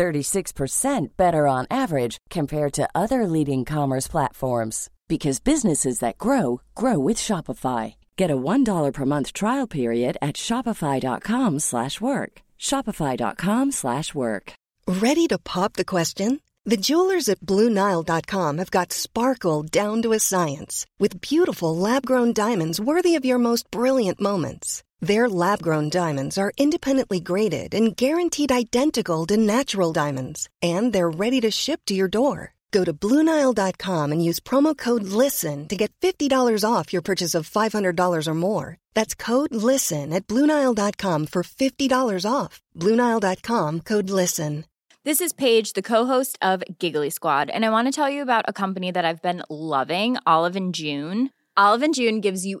36% better on average compared to other leading commerce platforms because businesses that grow grow with Shopify. Get a $1 per month trial period at shopify.com/work. shopify.com/work. Ready to pop the question? The jewelers at BlueNile.com have got sparkle down to a science with beautiful lab-grown diamonds worthy of your most brilliant moments. Their lab-grown diamonds are independently graded and guaranteed identical to natural diamonds, and they're ready to ship to your door. Go to Bluenile.com and use promo code LISTEN to get $50 off your purchase of $500 or more. That's code LISTEN at Bluenile.com for $50 off. Bluenile.com code LISTEN. This is Paige, the co-host of Giggly Squad, and I want to tell you about a company that I've been loving, Olive and June. Olive and June gives you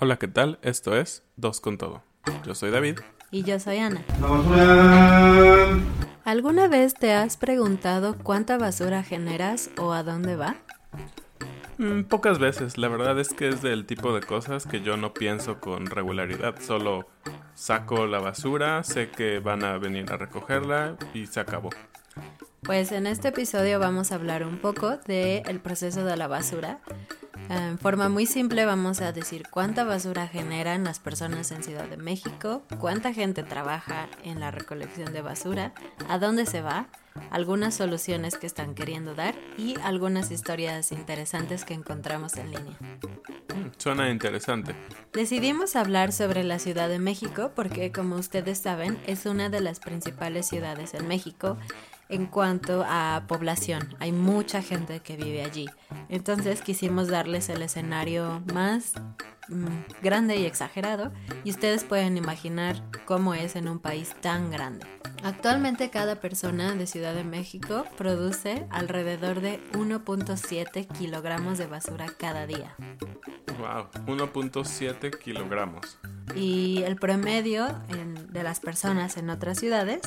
Hola, ¿qué tal? Esto es Dos con Todo. Yo soy David. Y yo soy Ana. ¿Alguna vez te has preguntado cuánta basura generas o a dónde va? Mm, pocas veces. La verdad es que es del tipo de cosas que yo no pienso con regularidad. Solo saco la basura, sé que van a venir a recogerla y se acabó. Pues en este episodio vamos a hablar un poco del proceso de la basura. En forma muy simple vamos a decir cuánta basura generan las personas en Ciudad de México, cuánta gente trabaja en la recolección de basura, a dónde se va, algunas soluciones que están queriendo dar y algunas historias interesantes que encontramos en línea. Mm, suena interesante. Decidimos hablar sobre la Ciudad de México porque, como ustedes saben, es una de las principales ciudades en México en cuanto a población. Hay mucha gente que vive allí. Entonces quisimos darles el escenario más grande y exagerado y ustedes pueden imaginar cómo es en un país tan grande. Actualmente cada persona de Ciudad de México produce alrededor de 1.7 kilogramos de basura cada día. Wow, 1.7 kilogramos. Y el promedio de las personas en otras ciudades,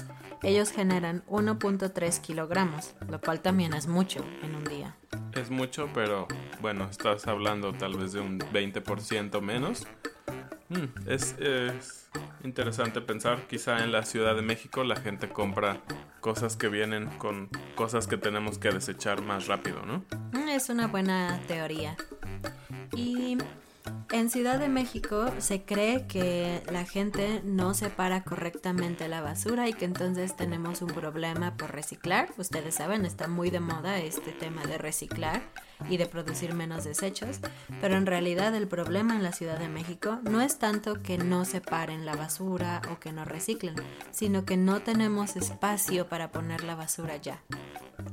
ellos generan 1.3 kilogramos, lo cual también es mucho en un día. Es mucho, pero bueno, estás hablando tal vez de un 20% menos. Mm, es, es interesante pensar, quizá en la Ciudad de México la gente compra cosas que vienen con cosas que tenemos que desechar más rápido, ¿no? Mm, es una buena teoría. Y en Ciudad de México se cree que la gente no separa correctamente la basura y que entonces tenemos un problema por reciclar. Ustedes saben, está muy de moda este tema de reciclar y de producir menos desechos, pero en realidad el problema en la Ciudad de México no es tanto que no separen la basura o que no reciclen, sino que no tenemos espacio para poner la basura ya.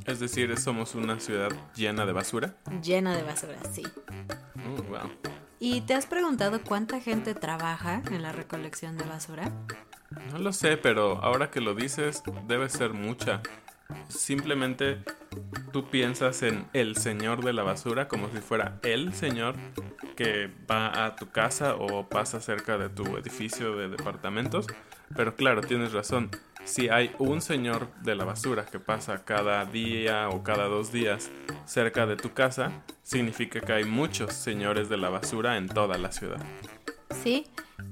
Es decir, somos una ciudad llena de basura. Llena de basura, sí. Oh, wow. ¿Y te has preguntado cuánta gente trabaja en la recolección de basura? No lo sé, pero ahora que lo dices, debe ser mucha. Simplemente tú piensas en el señor de la basura como si fuera el señor que va a tu casa o pasa cerca de tu edificio de departamentos. Pero claro, tienes razón. Si hay un señor de la basura que pasa cada día o cada dos días cerca de tu casa, significa que hay muchos señores de la basura en toda la ciudad. Sí,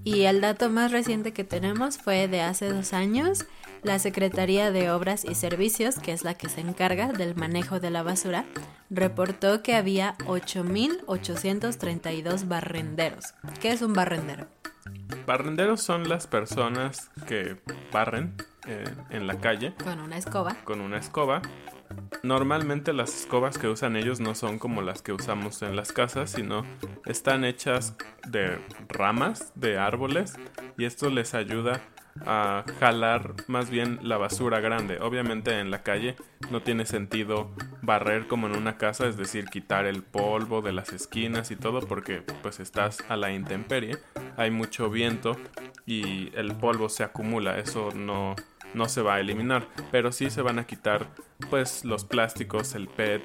y el dato más reciente que tenemos fue de hace dos años. La Secretaría de Obras y Servicios, que es la que se encarga del manejo de la basura, reportó que había 8.832 barrenderos. ¿Qué es un barrendero? Barrenderos son las personas que barren eh, en la calle. Con una escoba. Con una escoba. Normalmente las escobas que usan ellos no son como las que usamos en las casas, sino están hechas de ramas de árboles y esto les ayuda a jalar más bien la basura grande. Obviamente en la calle no tiene sentido barrer como en una casa, es decir, quitar el polvo de las esquinas y todo porque pues estás a la intemperie, hay mucho viento y el polvo se acumula, eso no no se va a eliminar, pero sí se van a quitar pues los plásticos, el PET,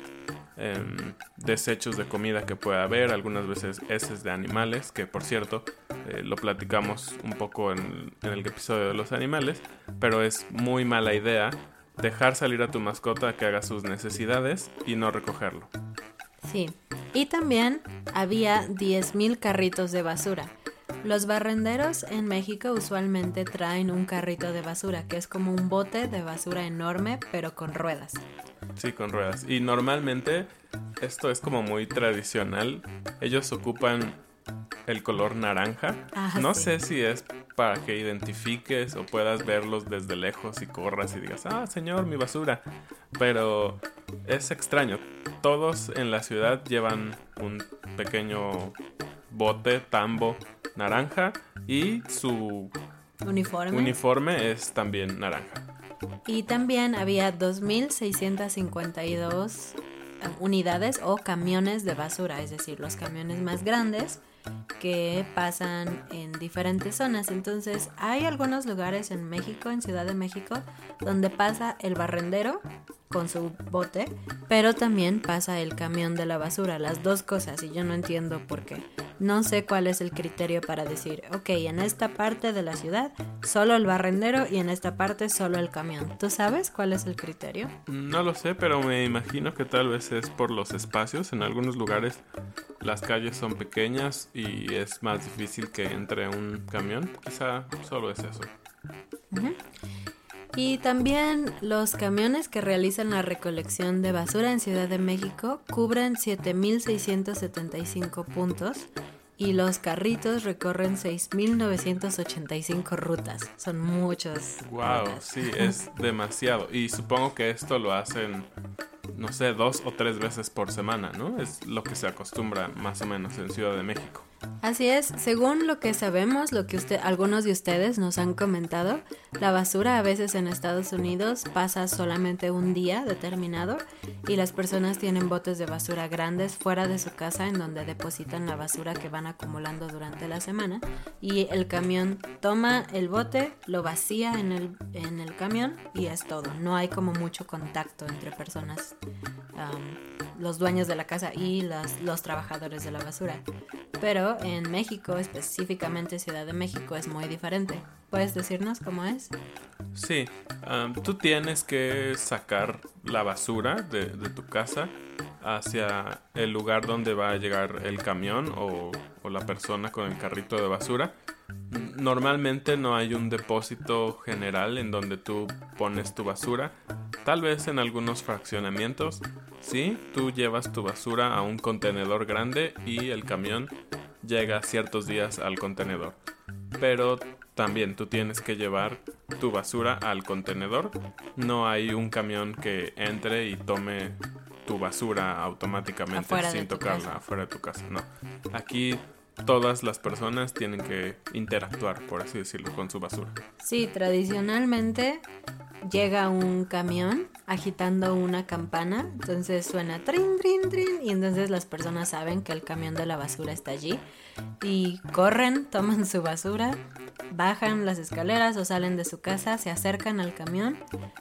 em, desechos de comida que pueda haber, algunas veces heces de animales, que por cierto eh, lo platicamos un poco en, el episodio de los animales, pero es muy mala idea dejar salir a tu mascota que haga sus necesidades y no recogerlo. Sí, y también había 10.000 carritos de basura los barrenderos en México usualmente traen un carrito de basura, que es como un bote de basura enorme, pero con ruedas. Sí, con ruedas. Y normalmente esto es como muy tradicional. Ellos ocupan el color naranja. Ah, no sé si es para que identifiques o puedas verlos desde lejos y corras y digas, ah, señor, mi basura. Pero es extraño. Todos en la ciudad llevan un pequeño bote, tambo naranja y su uniforme, uniforme es también naranja. Y también había 2.652 eh, unidades o camiones de basura, es decir, los camiones más grandes que pasan en diferentes zonas. Entonces, hay algunos lugares en México, en Ciudad de México, donde pasa el barrendero con su bote, pero también pasa el camión de la basura, las dos cosas, y yo no entiendo por qué. No sé cuál es el criterio para decir, ok, en esta parte de la ciudad solo el barrendero y en esta parte solo el camión. ¿Tú sabes cuál es el criterio? No lo sé, pero me imagino que tal vez es por los espacios. En algunos lugares las calles son pequeñas y es más difícil que entre un camión. Quizá solo es eso. Y también los camiones que realizan la recolección de basura en Ciudad de México cubren 7.675 puntos y los carritos recorren 6.985 rutas. Son muchos. Wow, sí, es demasiado. Y supongo que esto lo hacen, no sé, dos o tres veces por semana, ¿no? Es lo que se acostumbra más o menos en Ciudad de México. Así es, según lo que sabemos, lo que algunos de ustedes nos han comentado, la basura a veces en Estados Unidos pasa solamente un día determinado y las personas tienen botes de basura grandes fuera de su casa en donde depositan la basura que van acumulando durante la semana y el camión toma el bote, lo vacía en el, en el camión y es todo. No hay como mucho contacto entre personas, los dueños de la casa y los trabajadores de la basura. Pero en México, específicamente Ciudad de México, es muy diferente. ¿Puedes decirnos cómo es? Sí, tú tienes que sacar la basura de, tu casa hacia el lugar donde va a llegar el camión o, la persona con el carrito de basura. Normalmente no hay un depósito general en donde tú pones tu basura. Tal vez en algunos fraccionamientos, sí, tú llevas tu basura a un contenedor grande y el camión llega ciertos días al contenedor. Pero también tú tienes que llevar tu basura al contenedor. No hay un camión que entre y tome tu basura automáticamente sin tocarla afuera de tu casa. No. Aquí todas las personas tienen que interactuar, por así decirlo, con su basura. Sí, tradicionalmente llega un camión agitando una campana, entonces suena trin, trin, trin, y entonces las personas saben que el camión de la basura está allí y corren, toman su basura, bajan las escaleras o salen de su casa, se acercan al camión,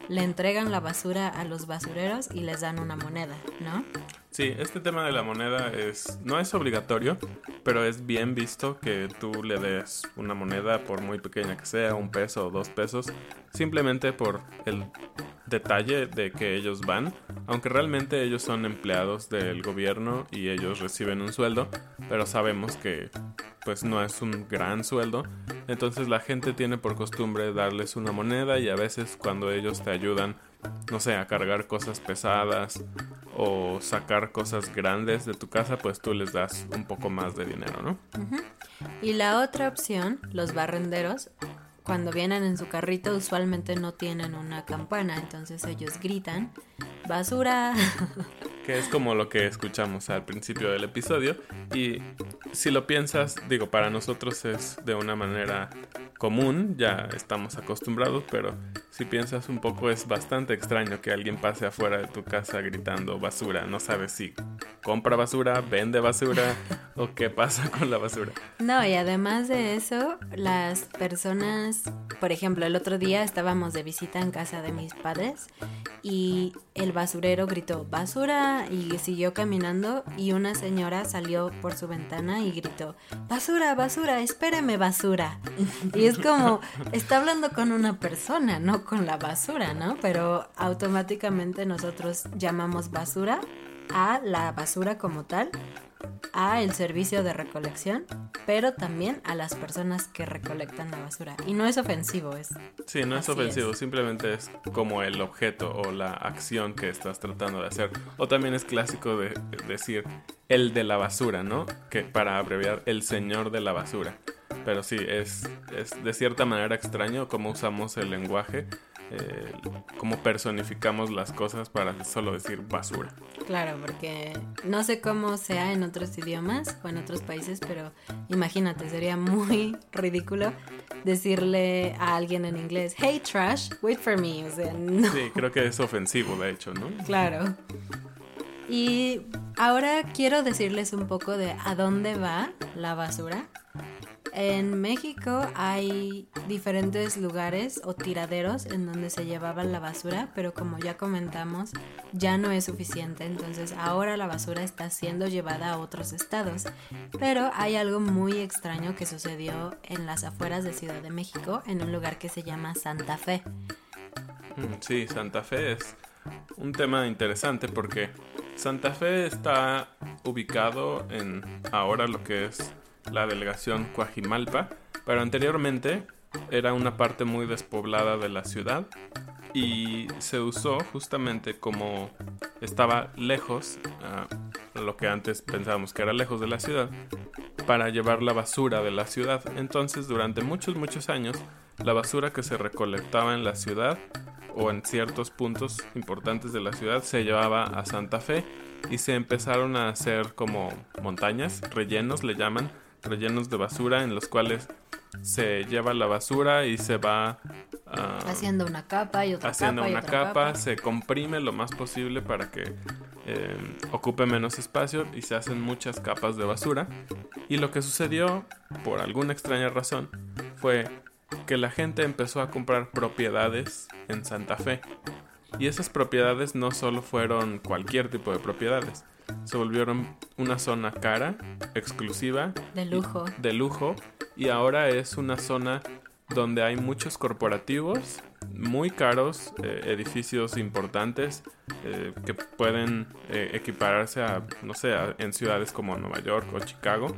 le entregan la basura a los basureros y les dan una moneda, ¿no? Sí, este tema de la moneda es no es obligatorio, pero es bien visto que tú le des una moneda por muy pequeña que sea, un peso o dos pesos, simplemente por el detalle de que ellos van, aunque realmente ellos son empleados del gobierno y ellos reciben un sueldo, pero sabemos que pues no es un gran sueldo, entonces la gente tiene por costumbre darles una moneda y a veces cuando ellos te ayudan, no sé, a cargar cosas pesadas o sacar cosas grandes de tu casa, pues tú les das un poco más de dinero, ¿no? Y la otra opción, los barrenderos, cuando vienen en su carrito usualmente no tienen una campana, entonces ellos gritan, basura. Que es como lo que escuchamos al principio del episodio. Y si lo piensas, digo, para nosotros es de una manera común, ya estamos acostumbrados, pero si piensas un poco es bastante extraño que alguien pase afuera de tu casa gritando basura. No sabes si compra basura, vende basura o qué pasa con la basura. No, y además de eso, las personas, por ejemplo, el otro día estábamos de visita en casa de mis padres y el basurero gritó basura y siguió caminando y una señora salió por su ventana y gritó basura, basura, espéreme basura. Y es como, está hablando con una persona, no con la basura, ¿no? Pero automáticamente nosotros llamamos basura a la basura como tal, a el servicio de recolección, pero también a las personas que recolectan la basura. Y no es ofensivo, es... Sí, no es ofensivo, simplemente es como el objeto o la acción que estás tratando de hacer. O también es clásico de decir el de la basura, ¿no? Que para abreviar el señor de la basura. Pero sí, es, es de cierta manera extraño cómo usamos el lenguaje, eh, cómo personificamos las cosas para solo decir basura. Claro, porque no sé cómo sea en otros idiomas o en otros países, pero imagínate, sería muy ridículo decirle a alguien en inglés, hey trash, wait for me. O sea, no. Sí, creo que es ofensivo, de hecho, ¿no? Claro. Y ahora quiero decirles un poco de a dónde va la basura. En México hay diferentes lugares o tiraderos en donde se llevaba la basura, pero como ya comentamos, ya no es suficiente. Entonces ahora la basura está siendo llevada a otros estados. Pero hay algo muy extraño que sucedió en las afueras de Ciudad de México, en un lugar que se llama Santa Fe. Mm, Sí, Santa Fe es un tema interesante porque Santa Fe está ubicado en ahora lo que es la delegación Coajimalpa, pero anteriormente era una parte muy despoblada de la ciudad y se usó justamente como estaba lejos, ah, lo que antes pensábamos que era lejos de la ciudad, para llevar la basura de la ciudad. Entonces, durante muchos, muchos años, la basura que se recolectaba en la ciudad o en ciertos puntos importantes de la ciudad se llevaba a Santa Fe y se empezaron a hacer como montañas, rellenos le llaman, rellenos de basura en los cuales se lleva la basura y se va ah, Haciendo una capa y otra haciendo capa y una otra capa, se comprime lo más posible para que eh, ocupe menos espacio y se hacen muchas capas de basura. Y lo que sucedió, por alguna extraña razón, fue que la gente empezó a comprar propiedades en Santa Fe. Y esas propiedades no solo fueron cualquier tipo de propiedades, se volvieron una zona cara, exclusiva, De lujo. de lujo. Y ahora es una zona donde hay muchos corporativos muy caros, eh, edificios importantes eh, que pueden eh, equipararse a, no sé, a- en ciudades como Nueva York o Chicago,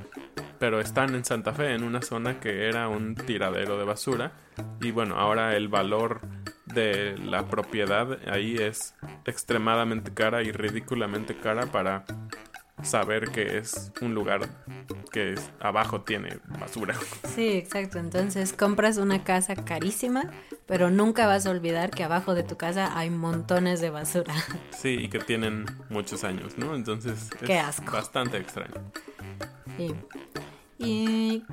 pero están en Santa Fe, en una zona que era un tiradero de basura. Y bueno, ahora el valor de la propiedad ahí es extremadamente cara y ridículamente cara para saber que es un lugar que es- abajo tiene basura. Sí, exacto. Entonces compras una casa carísima, pero nunca vas a olvidar que abajo de tu casa hay montones de basura. Sí, y que tienen muchos años, ¿no? Entonces es Qué asco. bastante extraño. Sí. ¿Y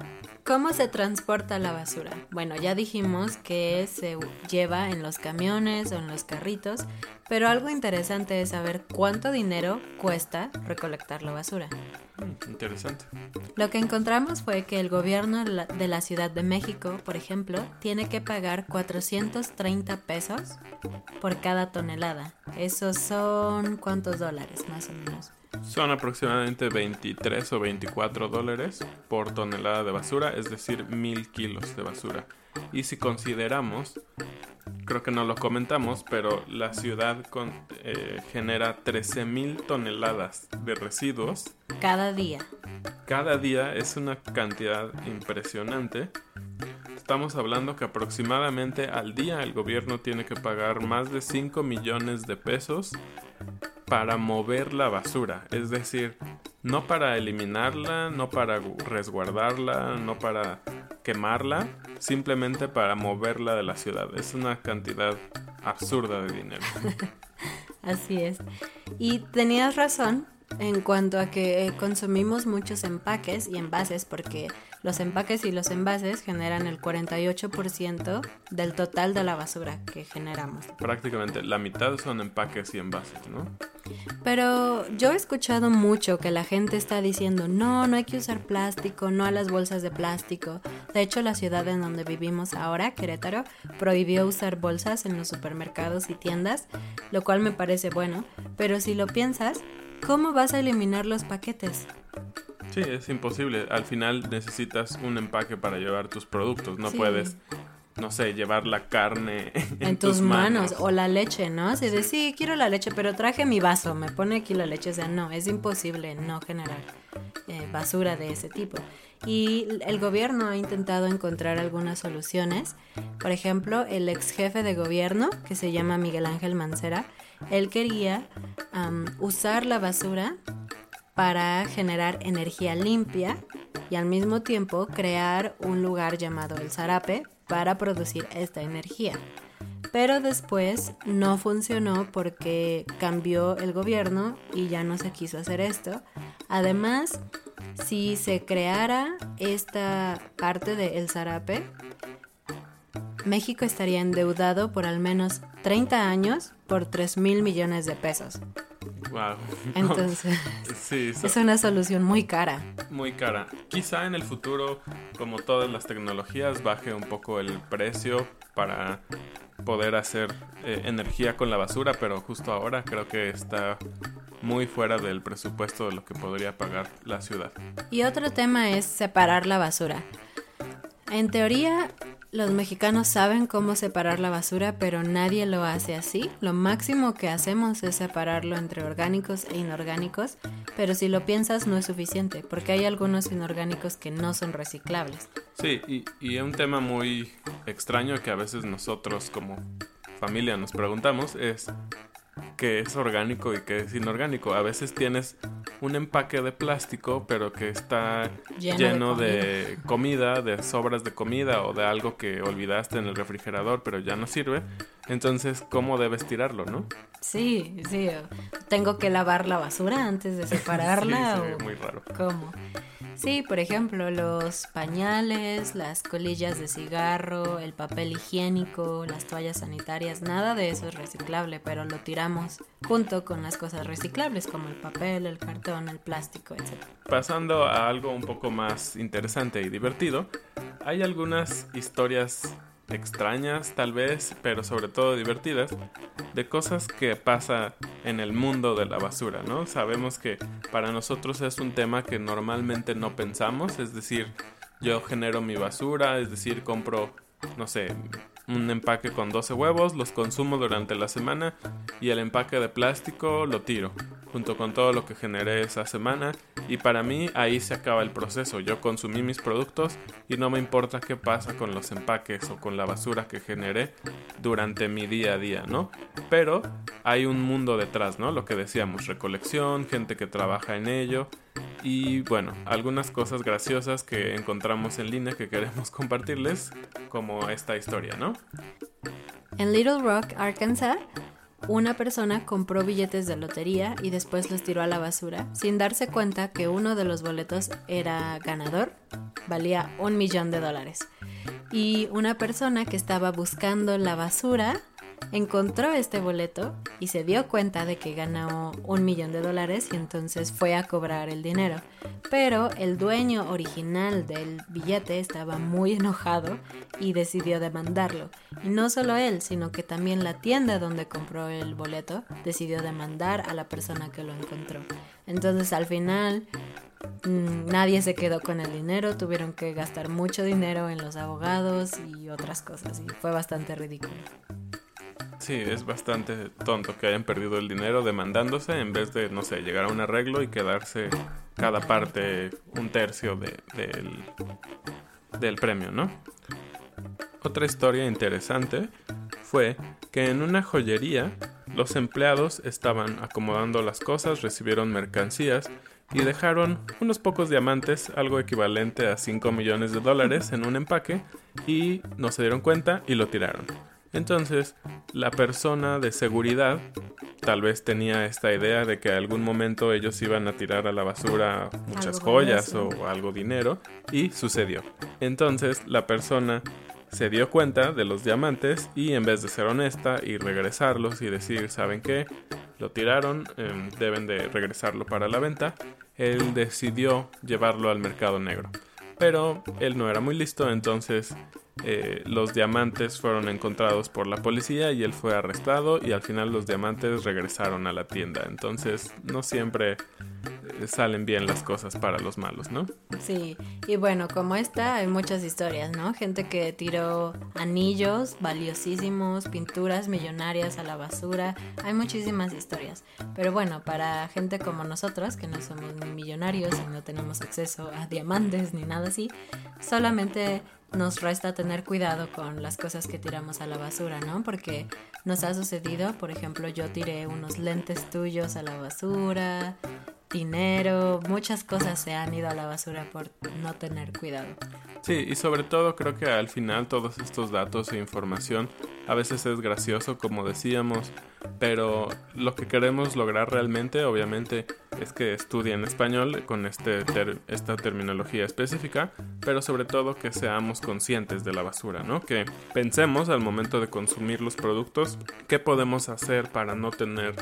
cómo se transporta la basura? Bueno, ya dijimos que se lleva en los camiones o en los carritos, pero algo interesante es saber cuánto dinero cuesta recolectar la basura. Mm, interesante. Lo que encontramos fue que el gobierno de la Ciudad de México, por ejemplo, tiene que pagar 430 pesos por cada tonelada. Esos son cuántos dólares, más o menos. Son aproximadamente 23 o 24 dólares por tonelada de basura, es decir, mil kilos de basura. Y si consideramos, creo que no lo comentamos, pero la ciudad con, eh, genera 13 mil toneladas de residuos. Cada día. Cada día es una cantidad impresionante. Estamos hablando que aproximadamente al día el gobierno tiene que pagar más de 5 millones de pesos para mover la basura, es decir, no para eliminarla, no para resguardarla, no para quemarla, simplemente para moverla de la ciudad. Es una cantidad absurda de dinero. Así es. Y tenías razón en cuanto a que consumimos muchos empaques y envases porque los empaques y los envases generan el 48% del total de la basura que generamos. Prácticamente la mitad son empaques y envases, ¿no? Pero yo he escuchado mucho que la gente está diciendo, no, no hay que usar plástico, no a las bolsas de plástico. De hecho, la ciudad en donde vivimos ahora, Querétaro, prohibió usar bolsas en los supermercados y tiendas, lo cual me parece bueno. Pero si lo piensas, ¿cómo vas a eliminar los paquetes? Sí, es imposible. Al final necesitas un empaque para llevar tus productos. No puedes, no sé, llevar la carne en, tus, manos. O la leche, ¿no? Si de sí, quiero la leche, pero traje mi vaso, me pone aquí la leche. O sea, no, es imposible no generar eh, basura de ese tipo. Y el gobierno ha intentado encontrar algunas soluciones. Por ejemplo, el ex jefe de gobierno, que se llama Miguel Ángel Mancera, él quería usar la basura para generar energía limpia y al mismo tiempo crear un lugar llamado el Zarape para producir esta energía. Pero después no funcionó porque cambió el gobierno y ya no se quiso hacer esto. Además, si se creara esta parte de El Zarape, México estaría endeudado por al menos 30 años por 3 mil millones de pesos. Wow. Entonces, es una solución muy cara. Muy cara. Quizá en el futuro, como todas las tecnologías, baje un poco el precio para poder hacer eh, energía con la basura, pero justo ahora creo que está muy fuera del presupuesto de lo que podría pagar la ciudad. Y otro tema es separar la basura. En teoría, los mexicanos saben cómo separar la basura, pero nadie lo hace así. Lo máximo que hacemos es separarlo entre orgánicos e inorgánicos, pero si lo piensas no es suficiente, porque hay algunos inorgánicos que no son reciclables. Sí, y, y un tema muy extraño que a veces nosotros como familia nos preguntamos es que es orgánico y que es inorgánico. A veces tienes un empaque de plástico, pero que está lleno, de, comida. de, sobras de comida o de algo que olvidaste en el refrigerador, pero ya no sirve. Entonces, ¿cómo debes tirarlo, no? Sí, sí. Tengo que lavar la basura antes de separarla. sí, muy raro. ¿Cómo? Sí, por ejemplo, los pañales, las colillas de cigarro, el papel higiénico, las toallas sanitarias, nada de eso es reciclable, pero lo tiramos junto con las cosas reciclables como el papel, el cartón, el plástico, etc. Pasando a algo un poco más interesante y divertido, hay algunas historias extrañas tal vez, pero sobre todo divertidas, de cosas que pasa en el mundo de la basura, ¿no? Sabemos que para nosotros es un tema que normalmente no pensamos, es decir, yo genero mi basura, es decir, compro, no sé, un empaque con 12 huevos, los consumo durante la semana y el empaque de plástico lo tiro junto con todo lo que generé esa semana y para mí ahí se acaba el proceso. Yo consumí mis productos y no me importa qué pasa con los empaques o con la basura que generé durante mi día a día, ¿no? Pero hay un mundo detrás, ¿no? Lo que decíamos, recolección, gente que trabaja en ello y bueno, algunas cosas graciosas que encontramos en línea que queremos compartirles como esta historia, ¿no? En Little Rock, Arkansas, una persona compró billetes de lotería y después los tiró a la basura sin darse cuenta que uno de los boletos era ganador, valía un millón de dólares. Y una persona que estaba buscando la basura encontró este boleto y se dio cuenta de que ganó un millón de dólares y entonces fue a cobrar el dinero. Pero el dueño original del billete estaba muy enojado y decidió demandarlo. Y no solo él, sino que también la tienda donde compró el boleto decidió demandar a la persona que lo encontró. Entonces al final mm, nadie se quedó con el dinero, tuvieron que gastar mucho dinero en los abogados y otras cosas y fue bastante ridículo. Sí, es bastante tonto que hayan perdido el dinero demandándose en vez de, no sé, llegar a un arreglo y quedarse cada parte un tercio del, del premio, ¿no? Otra historia interesante fue que en una joyería los empleados estaban acomodando las cosas, recibieron mercancías y dejaron unos pocos diamantes, algo equivalente a 5 millones de dólares en un empaque y no se dieron cuenta y lo tiraron. Entonces, la persona de seguridad tal vez tenía esta idea de que en algún momento ellos iban a tirar a la basura muchas joyas o algo dinero y sucedió. Entonces, la persona se dio cuenta de los diamantes y en vez de ser honesta y regresarlos y decir, ¿saben qué? Lo tiraron, em, deben de regresarlo para la venta, él decidió llevarlo al mercado negro. Pero él no era muy listo, entonces eh, los diamantes fueron encontrados por la policía y él fue arrestado y al final los diamantes regresaron a la tienda. Entonces no siempre eh, salen bien las cosas para los malos, ¿no? Sí, y bueno, como esta hay muchas historias, ¿no? Gente que tiró anillos valiosísimos, pinturas millonarias a la basura, hay muchísimas historias. Pero bueno, para gente como nosotros, que no somos ni millonarios y no tenemos acceso a diamantes ni nada así, solamente nos resta tener cuidado con las cosas que tiramos a la basura, ¿no? Porque nos ha sucedido, por ejemplo, yo tiré unos lentes tuyos a la basura, dinero, muchas cosas se han ido a la basura por no tener cuidado. Sí, y sobre todo creo que al final todos estos datos e información a veces es gracioso, como decíamos, pero lo que queremos lograr realmente, obviamente, es que estudien español con este esta terminología específica, pero sobre todo que seamos conscientes de la basura, ¿no? Que pensemos al momento de consumir los productos, qué podemos hacer para no tener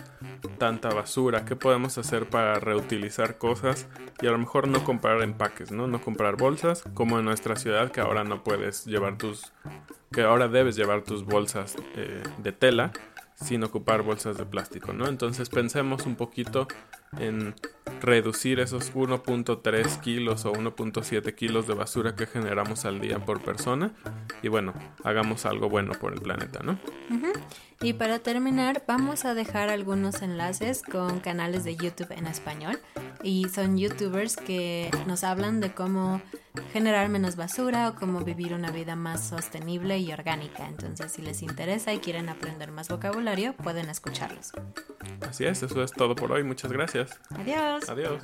tanta basura, qué podemos hacer para reutilizar cosas y a lo mejor no comprar empaques, ¿no? No comprar bolsas, como en nuestra ciudad que ahora no puedes llevar tus que ahora debes llevar tus bolsas eh, de tela sin ocupar bolsas de plástico, ¿no? Entonces pensemos un poquito en reducir esos 1.3 kilos o 1.7 kilos de basura que generamos al día por persona y bueno, hagamos algo bueno por el planeta, ¿no? Y para terminar, vamos a dejar algunos enlaces con canales de YouTube en español y son youtubers que nos hablan de cómo generar menos basura o cómo vivir una vida más sostenible y orgánica. Entonces, si les interesa y quieren aprender más vocabulario, pueden escucharlos. Así es, eso es todo por hoy. Muchas gracias. Adiós. Adiós.